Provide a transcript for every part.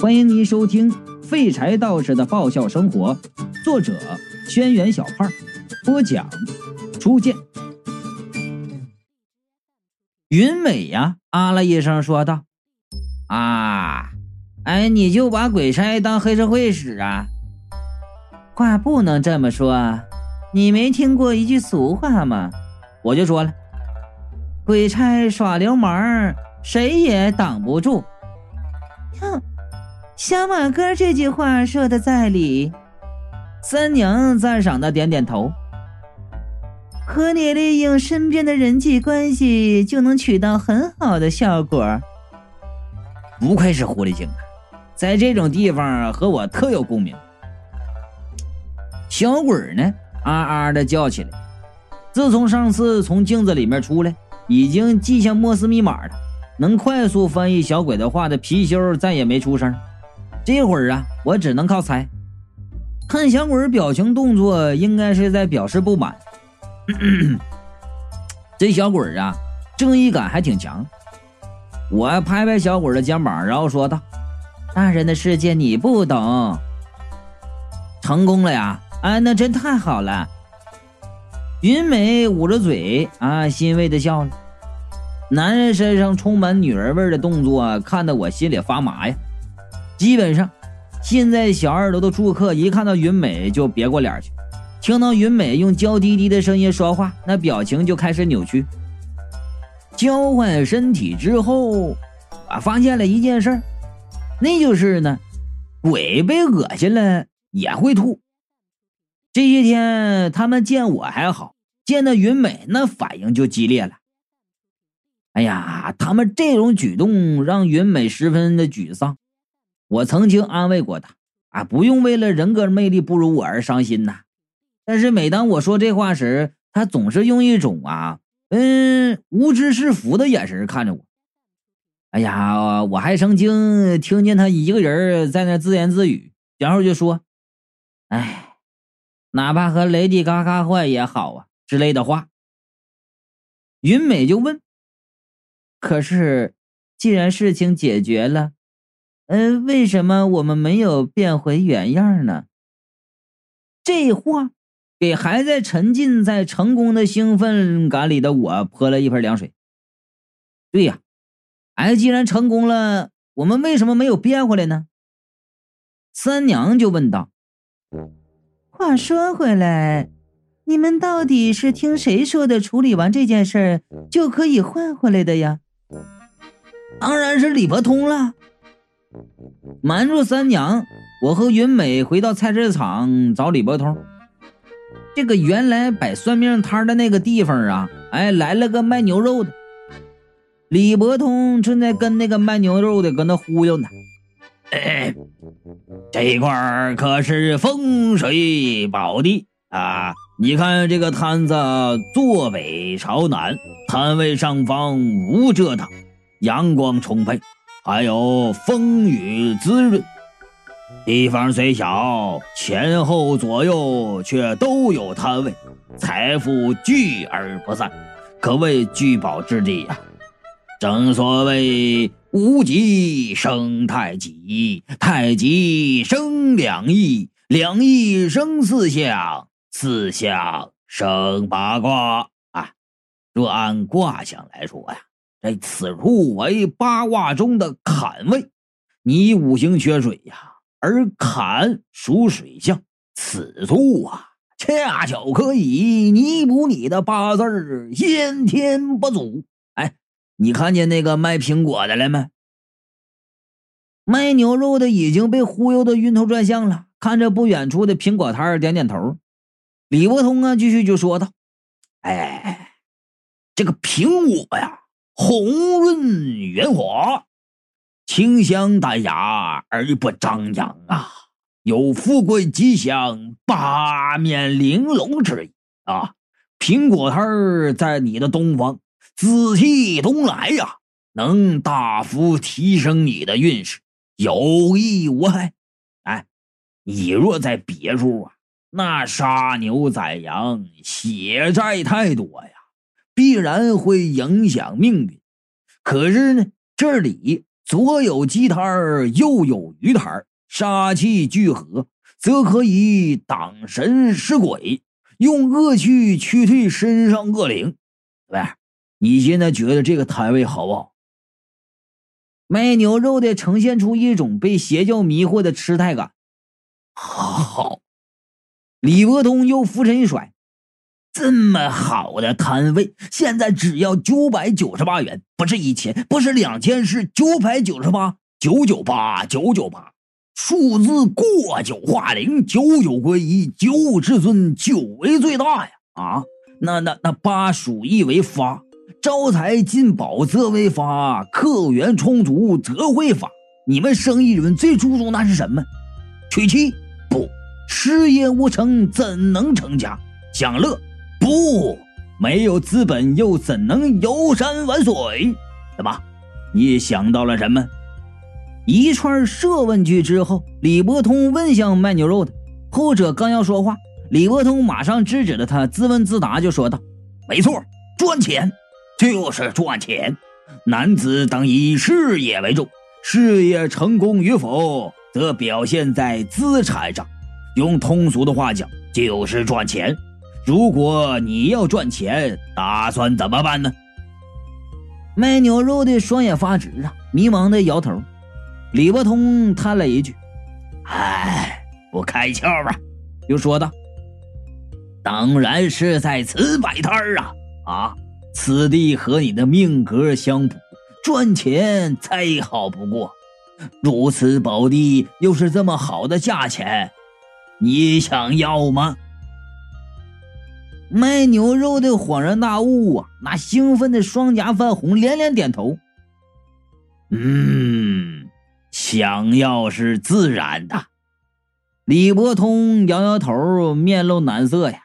欢迎您收听《废柴道士的爆笑生活》，作者：轩辕小胖，播讲：初见。云美呀，啊了一声，说道：“啊，哎，你就把鬼差当黑社会使啊？话不能这么说，你没听过一句俗话吗？我就说了，鬼差耍流氓，谁也挡不住。”哼，小马哥这句话说的在理。三娘赞赏的点点头。和你利用身边的人际关系，就能取到很好的效果。不愧是狐狸精啊，在这种地方和我特有共鸣。小鬼呢，啊啊的叫起来。自从上次从镜子里面出来，已经记下莫斯密码了。能快速翻译小鬼的话的貔貅再也没出声。这会儿啊，我只能靠猜。看小鬼表情动作，应该是在表示不满。这小鬼啊，正义感还挺强。我拍拍小鬼的肩膀，然后说道：“大人的世界你不懂。”成功了呀！哎，那真太好了。云美捂着嘴啊，欣慰的笑了。男人身上充满女人味的动作，看得我心里发麻呀。基本上，现在小二楼的住客一看到云美就别过脸去，听到云美用娇滴滴的声音说话，那表情就开始扭曲。交换身体之后，我发现了一件事，那就是呢，鬼被恶心了也会吐。这些天他们见我还好，见到云美那反应就激烈了。哎呀，他们这种举动让云美十分的沮丧。我曾经安慰过他，啊，不用为了人格魅力不如我而伤心呐。但是每当我说这话时，他总是用一种啊，嗯，无知是福的眼神看着我。哎呀，我还曾经听见他一个人在那自言自语，然后就说：“哎，哪怕和雷迪嘎嘎坏也好啊”之类的话。云美就问。可是，既然事情解决了，呃，为什么我们没有变回原样呢？这话给还在沉浸在成功的兴奋感里的我泼了一盆凉水。对呀，哎，既然成功了，我们为什么没有变回来呢？三娘就问道。话说回来，你们到底是听谁说的？处理完这件事儿就可以换回来的呀？当然是李伯通了。瞒住三娘，我和云美回到菜市场找李伯通。这个原来摆算命摊的那个地方啊，哎，来了个卖牛肉的。李伯通正在跟那个卖牛肉的搁那忽悠呢。哎，这一块可是风水宝地啊！你看这个摊子坐北朝南，摊位上方无遮挡。阳光充沛，还有风雨滋润。地方虽小，前后左右却都有摊位，财富聚而不散，可谓聚宝之地呀。正所谓无极生太极，太极生两仪，两仪生四象，四象生八卦啊。若按卦象来说呀。这此处为八卦中的坎位，你五行缺水呀，而坎属水象，此处啊，恰巧可以弥补你的八字先天不足。哎，你看见那个卖苹果的了没？卖牛肉的已经被忽悠的晕头转向了，看着不远处的苹果摊点点头。李伯通啊，继续就说道：“哎，这个苹果呀。”红润圆滑，清香淡雅而不张扬啊，有富贵吉祥、八面玲珑之意啊。苹果摊儿在你的东方，紫气东来呀，能大幅提升你的运势，有益无害。哎，你若在别处啊，那杀牛宰羊，血债太多呀。必然会影响命运，可是呢，这里左有鸡摊儿，右有鱼摊儿，杀气聚合，则可以挡神食鬼，用恶气驱退身上恶灵。喂，你现在觉得这个摊位好不好？卖牛肉的呈现出一种被邪教迷惑的痴态感。好，李伯通又拂尘一甩。这么好的摊位，现在只要九百九十八元，不是一千，不是两千，是九百九十八，九九八，九九八，数字过九化零，九九归一，九五至尊，九为最大呀！啊，那那那八属意为发，招财进宝则为发，客源充足则会发。你们生意人最注重那是什么？娶妻不？事业无成怎能成家？享乐。不，没有资本又怎能游山玩水？怎么，你想到了什么？一串设问句之后，李伯通问向卖牛肉的后者，刚要说话，李伯通马上制止了他，自问自答就说道：“没错，赚钱就是赚钱。男子当以事业为重，事业成功与否，则表现在资产上。用通俗的话讲，就是赚钱。”如果你要赚钱，打算怎么办呢？卖牛肉的双眼发直啊，迷茫的摇头。李伯通叹了一句：“唉，不开窍吧？”又说道：“当然是在此摆摊儿啊！啊，此地和你的命格相符，赚钱再好不过。如此宝地，又是这么好的价钱，你想要吗？”卖牛肉的恍然大悟啊，那兴奋的双颊泛红，连连点头。嗯，想要是自然的。李伯通摇摇头，面露难色呀。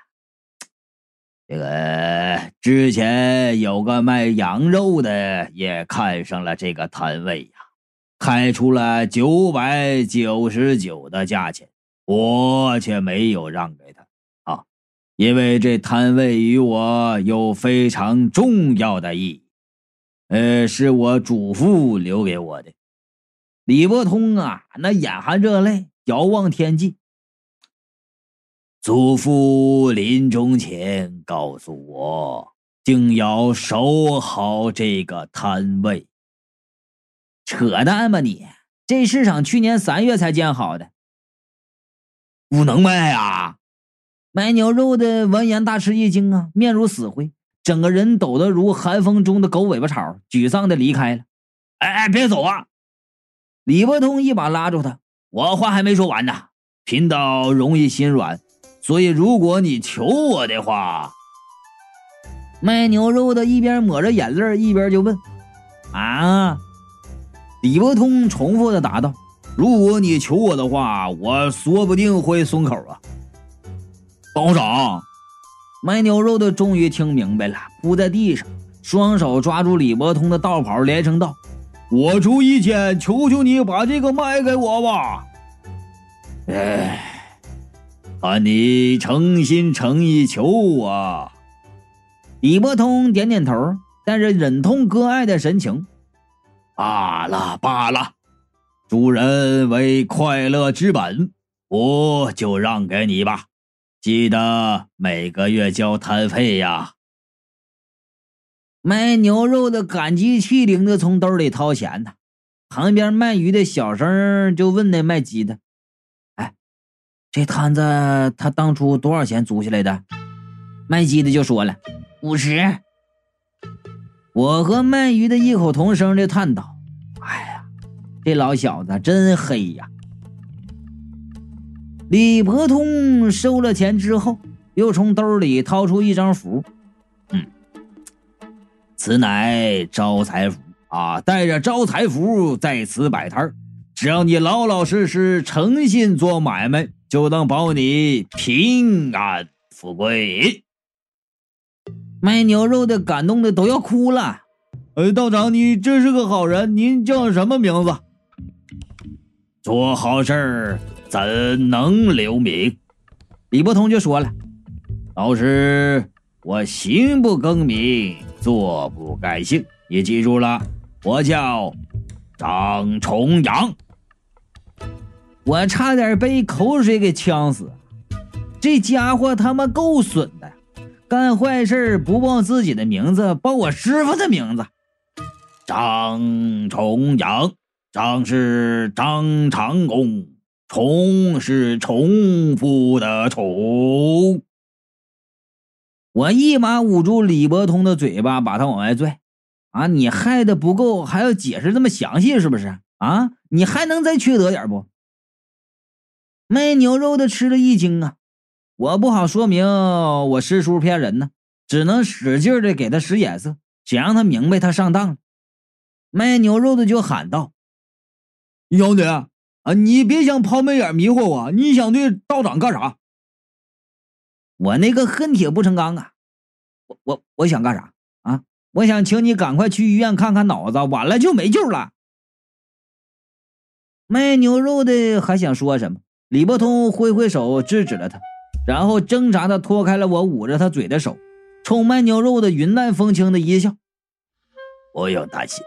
这个之前有个卖羊肉的也看上了这个摊位呀，开出了九百九十九的价钱，我却没有让给他。因为这摊位与我有非常重要的意义，呃，是我祖父留给我的。李伯通啊，那眼含热泪，遥望天际。祖父临终前告诉我，定要守好这个摊位。扯淡吧你！这市场去年三月才建好的，不能卖啊！卖牛肉的闻言大吃一惊啊，面如死灰，整个人抖得如寒风中的狗尾巴草，沮丧的离开了。哎哎，别走啊！李伯通一把拉住他，我话还没说完呢。贫道容易心软，所以如果你求我的话，卖牛肉的一边抹着眼泪，一边就问：“啊？”李伯通重复的答道：“如果你求我的话，我说不定会松口啊。”包长，卖牛肉的终于听明白了，扑在地上，双手抓住李伯通的道袍，连声道：“我出一千，求求你把这个卖给我吧！”哎，看你诚心诚意求我。李伯通点点头，带着忍痛割爱的神情：“罢了罢了，主人为快乐之本，我就让给你吧。”记得每个月交摊费呀！卖牛肉的感激涕零的从兜里掏钱呢，旁边卖鱼的小声就问那卖鸡的：“哎，这摊子他当初多少钱租下来的？”卖鸡的就说了：“五十。”我和卖鱼的异口同声的叹道：“哎呀，这老小子真黑呀！”李伯通收了钱之后，又从兜里掏出一张符，嗯，此乃招财符啊！带着招财符在此摆摊只要你老老实实、诚信做买卖，就能保你平安富贵。卖牛肉的感动的都要哭了。哎，道长，你真是个好人。您叫什么名字？做好事儿。怎能留名？李伯通就说了：“老师，我行不更名，坐不改姓。你记住了，我叫张重阳。我差点被口水给呛死。这家伙他妈够损的，干坏事不报自己的名字，报我师傅的名字。张重阳，张是张长弓，重是重复的重。我一把捂住李伯通的嘴巴，把他往外拽。啊，你害的不够，还要解释这么详细，是不是？啊，你还能再缺德点不？卖牛肉的吃了一惊啊！我不好说明我师叔骗人呢，只能使劲的给他使眼色，想让他明白他上当了。卖牛肉的就喊道：“兄弟啊，你别想抛媚眼迷惑我，你想对道长干啥？”我那个恨铁不成钢啊！我我我想干啥啊？我想请你赶快去医院看看脑子，晚了就没救了。卖牛肉的还想说什么？李伯通挥挥手制止了他，然后挣扎的脱开了我捂着他嘴的手，冲卖牛肉的云淡风轻的一笑：“不用担心。”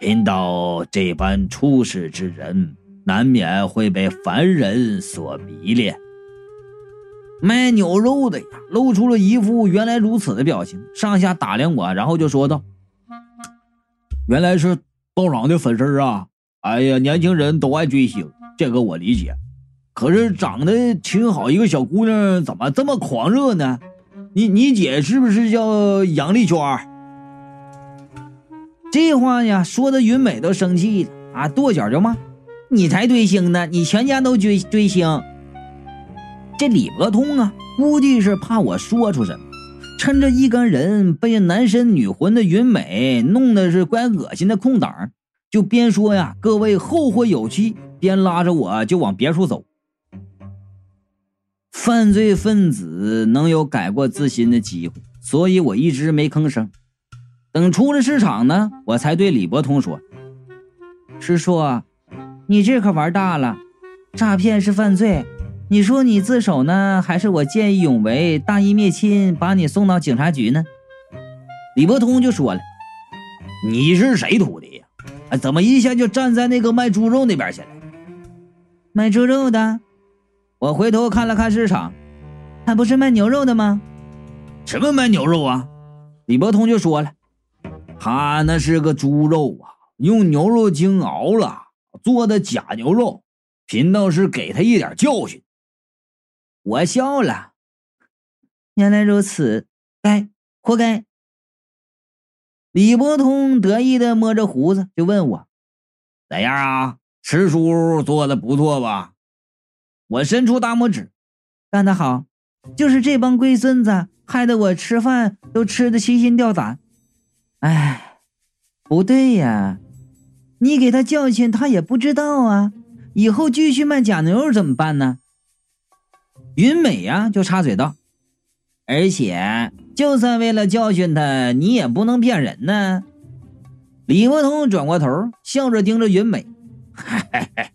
贫道这般出世之人，难免会被凡人所迷恋。卖牛肉的呀，露出了一副原来如此的表情，上下打量我，然后就说道：“原来是道长的粉丝啊！哎呀，年轻人都爱追星，这个我理解。可是长得挺好一个小姑娘，怎么这么狂热呢？你你姐是不是叫杨丽娟？”这话呀，说的云美都生气了啊，跺脚就骂：“你才追星呢，你全家都追追星。”这李伯通啊，估计是怕我说出什么，趁着一干人被男神女魂的云美弄得是怪恶心的空档，就边说呀：“各位后会有期”，边拉着我就往别处走。犯罪分子能有改过自新的机会，所以我一直没吭声。等出了市场呢，我才对李伯通说：“师叔，你这可玩大了，诈骗是犯罪。你说你自首呢，还是我见义勇为、大义灭亲，把你送到警察局呢？”李伯通就说了：“你是谁徒弟呀？啊，怎么一下就站在那个卖猪肉那边去了？卖猪肉的？我回头看了看市场，他不是卖牛肉的吗？什么卖牛肉啊？”李伯通就说了。他那是个猪肉啊，用牛肉精熬了做的假牛肉，贫道是给他一点教训。我笑了，原来如此，该活该。李伯通得意的摸着胡子，就问我：“咋样啊？师叔做的不错吧？”我伸出大拇指，干得好！就是这帮龟孙子，害得我吃饭都吃的提心吊胆。哎，不对呀，你给他教训，他也不知道啊。以后继续卖假牛肉怎么办呢？云美呀，就插嘴道：“而且，就算为了教训他，你也不能骗人呢。”李伯通转过头，笑着盯着云美：“嘿嘿嘿，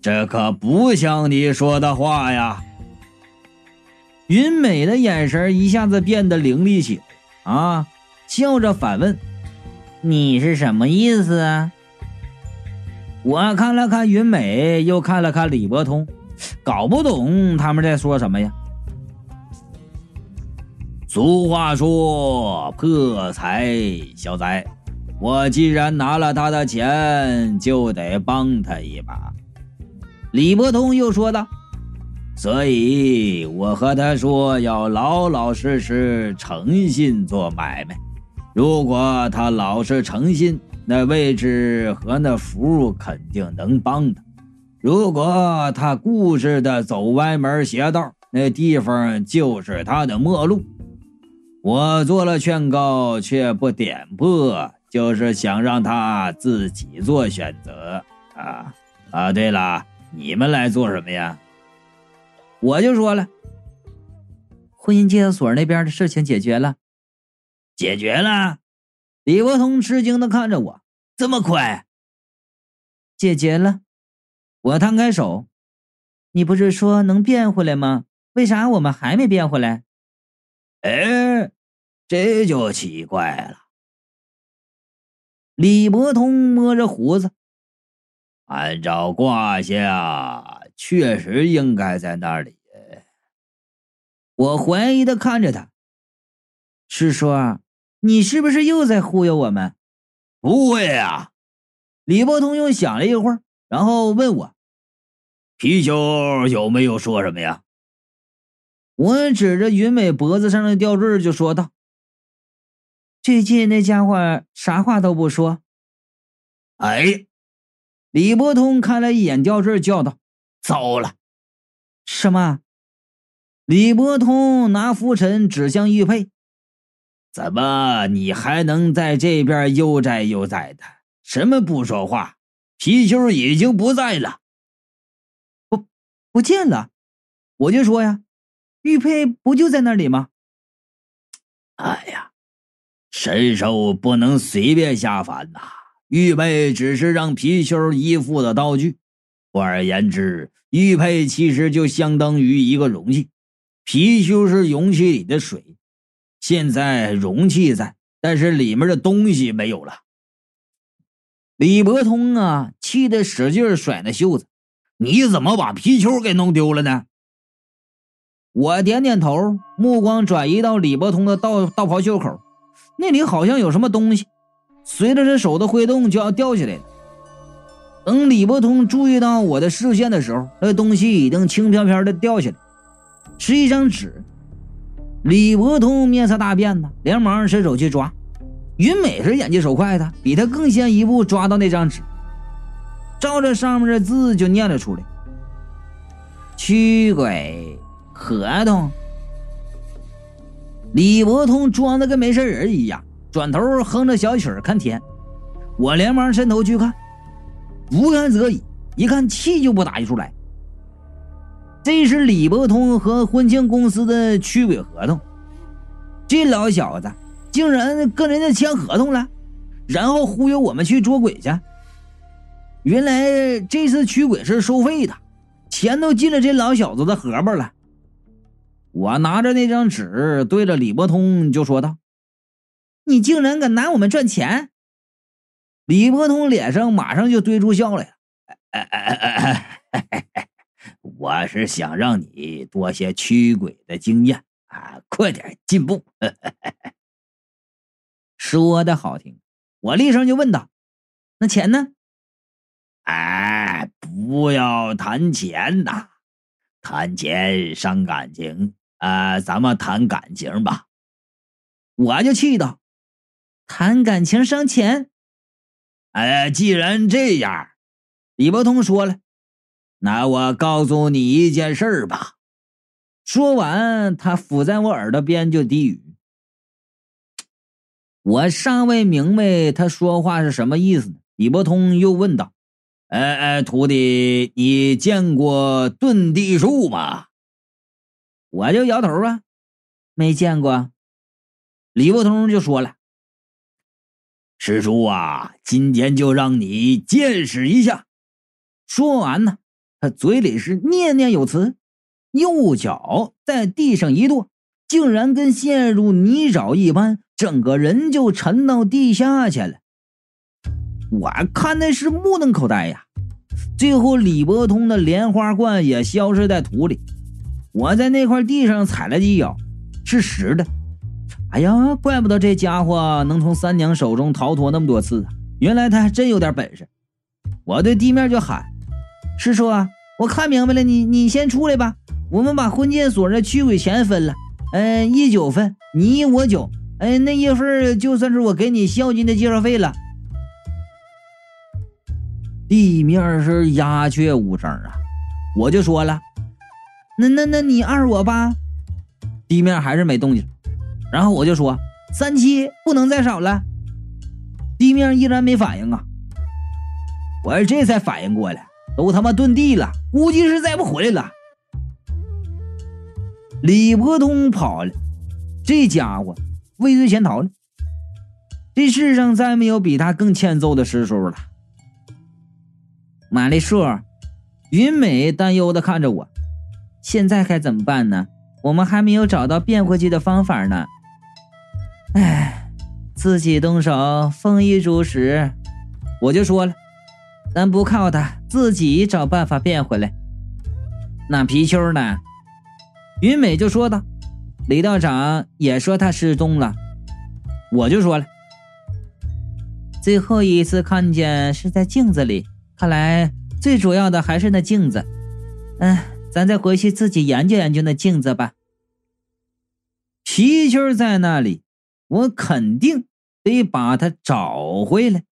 这可不像你说的话呀。”云美的眼神一下子变得凌厉起来，啊！笑着反问：“你是什么意思啊？”我看了看云美，又看了看李伯通，搞不懂他们在说什么呀。俗话说：“破财消灾。”我既然拿了他的钱，就得帮他一把。李伯通又说道：“所以我和他说，要老老实实、诚信做买卖。”如果他老实诚信，那位置和那符肯定能帮他；如果他固执的走歪门邪道，那地方就是他的末路。我做了劝告，却不点破，就是想让他自己做选择啊啊！对了，你们来做什么呀？我就说了，婚姻介绍所那边的事情解决了。解决了，李伯通吃惊的看着我，这么快？解决了。我摊开手，你不是说能变回来吗？为啥我们还没变回来？哎，这就奇怪了。李伯通摸着胡子，按照卦象，确实应该在那里。我怀疑的看着他，师叔，你是不是又在忽悠我们？不会啊！李伯通又想了一会儿，然后问我：“貔貅有没有说什么呀？”我指着云美脖子上的吊坠就说道：“最近那家伙啥话都不说。”哎，李伯通看了一眼吊坠，叫道：“糟了！”什么？李伯通拿拂尘指向玉佩：“怎么你还能在这边悠哉悠哉的？什么不说话？貔貅已经不在了，不不见了。我就说呀，玉佩不就在那里吗？哎呀，神兽不能随便下凡呐！玉佩只是让貔貅依附的道具。换而言之，玉佩其实就相当于一个容器。”貔貅是容器里的水，现在容器在，但是里面的东西没有了。李伯通啊，气得使劲甩那袖子：“你怎么把皮球给弄丢了呢？”我点点头，目光转移到李伯通的道道袍袖口，那里好像有什么东西，随着这手的挥动就要掉下来。等李伯通注意到我的视线的时候，那东西已经轻飘飘的掉下来。是一张纸，李伯通面色大变呢，连忙伸手去抓。云美是眼疾手快的，比他更先一步抓到那张纸，照着上面的字就念了出来：“驱鬼合同。”李伯通装的跟没事人一样，转头哼着小曲儿看天。我连忙伸头去看，不看则已，一看气就不打一处来。这是李伯通和婚庆公司的驱鬼合同，这老小子竟然跟人家签合同了，然后忽悠我们去捉鬼去。原来这次驱鬼是收费的，钱都进了这老小子的荷包了。我拿着那张纸对着李伯通就说道：“你竟然敢拿我们赚钱！”李伯通脸上马上就堆出笑来了。我是想让你多些驱鬼的经验啊，快点进步。说的好听，我厉声就问道：“那钱呢？”哎，不要谈钱呐，谈钱伤感情啊，咱们谈感情吧。我就气道：“谈感情伤钱？”哎，既然这样，李伯通说了。那我告诉你一件事儿吧。说完，他伏在我耳朵边就低语。我尚未明白他说话是什么意思呢。李伯通又问道：“哎哎，徒弟，你见过遁地术吗？”我就摇头啊，没见过。李伯通就说了：“师叔啊，今天就让你见识一下。”说完呢。他嘴里是念念有词，右脚在地上一跺，竟然跟陷入泥沼一般，整个人就沉到地下去了。我看的是目瞪口呆呀。最后，李伯通的莲花罐也消失在土里。我在那块地上踩了几脚，是实的。哎呀，怪不得这家伙能从三娘手中逃脱那么多次啊！原来他还真有点本事。我对地面就喊。师叔啊，我看明白了，你你先出来吧。我们把婚介所的驱鬼钱分了，嗯，一九分，你一我九，哎，那一份就算是我给你孝敬的介绍费了。地面是鸦雀无声啊，我就说了，那那那你二我八，地面还是没动静。然后我就说三七不能再少了，地面依然没反应啊。我这才反应过来。都他妈遁地了，估计是再不回来了。李伯通跑了，这家伙畏罪潜逃了。这世上再没有比他更欠揍的师叔了。马丽树，云美担忧的看着我，现在该怎么办呢？我们还没有找到变回去的方法呢。哎，自己动手，丰衣足食。我就说了。咱不靠他，自己找办法变回来。那皮丘呢？云美就说道：“李道长也说他失踪了。”我就说了，最后一次看见是在镜子里，看来最主要的还是那镜子。嗯，咱再回去自己研究研究那镜子吧。皮丘在那里，我肯定得把他找回来。